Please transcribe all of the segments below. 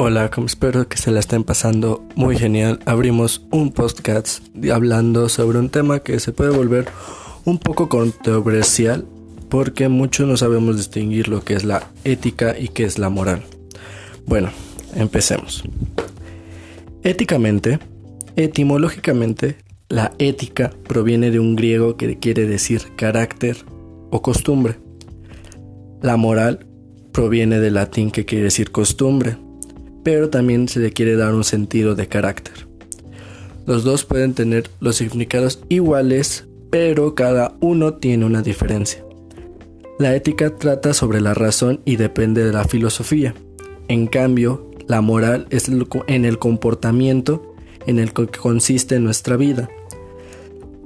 Hola, como espero que se la estén pasando muy genial. Abrimos un podcast hablando sobre un tema que se puede volver un poco controversial porque muchos no sabemos distinguir lo que es la ética y qué es la moral. Bueno, empecemos. Éticamente, etimológicamente, la ética proviene de un griego que quiere decir carácter o costumbre. La moral proviene del latín que quiere decir costumbre pero también se le quiere dar un sentido de carácter. Los dos pueden tener los significados iguales, pero cada uno tiene una diferencia. La ética trata sobre la razón y depende de la filosofía. En cambio, la moral es en el comportamiento en el que consiste nuestra vida.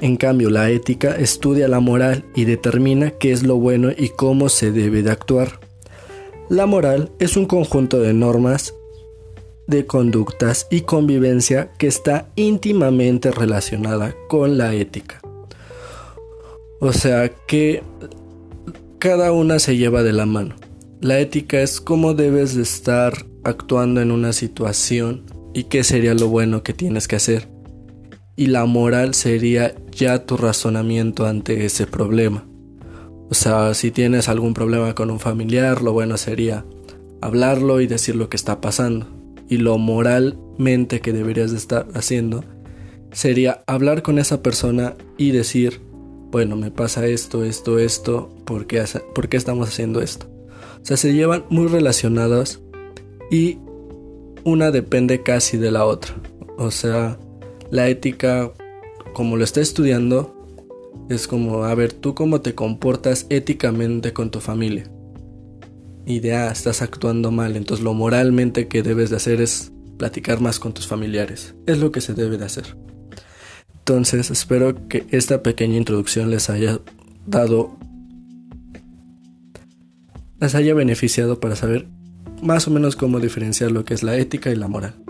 En cambio, la ética estudia la moral y determina qué es lo bueno y cómo se debe de actuar. La moral es un conjunto de normas de conductas y convivencia que está íntimamente relacionada con la ética. O sea que cada una se lleva de la mano. La ética es cómo debes de estar actuando en una situación y qué sería lo bueno que tienes que hacer. Y la moral sería ya tu razonamiento ante ese problema. O sea, si tienes algún problema con un familiar, lo bueno sería hablarlo y decir lo que está pasando y lo moralmente que deberías de estar haciendo sería hablar con esa persona y decir, bueno, me pasa esto, esto, esto, ¿por qué, ¿por qué estamos haciendo esto? O sea, se llevan muy relacionadas y una depende casi de la otra. O sea, la ética, como lo está estudiando, es como, a ver, tú cómo te comportas éticamente con tu familia y de, ah, estás actuando mal, entonces lo moralmente que debes de hacer es platicar más con tus familiares. Es lo que se debe de hacer. Entonces espero que esta pequeña introducción les haya dado, les haya beneficiado para saber más o menos cómo diferenciar lo que es la ética y la moral.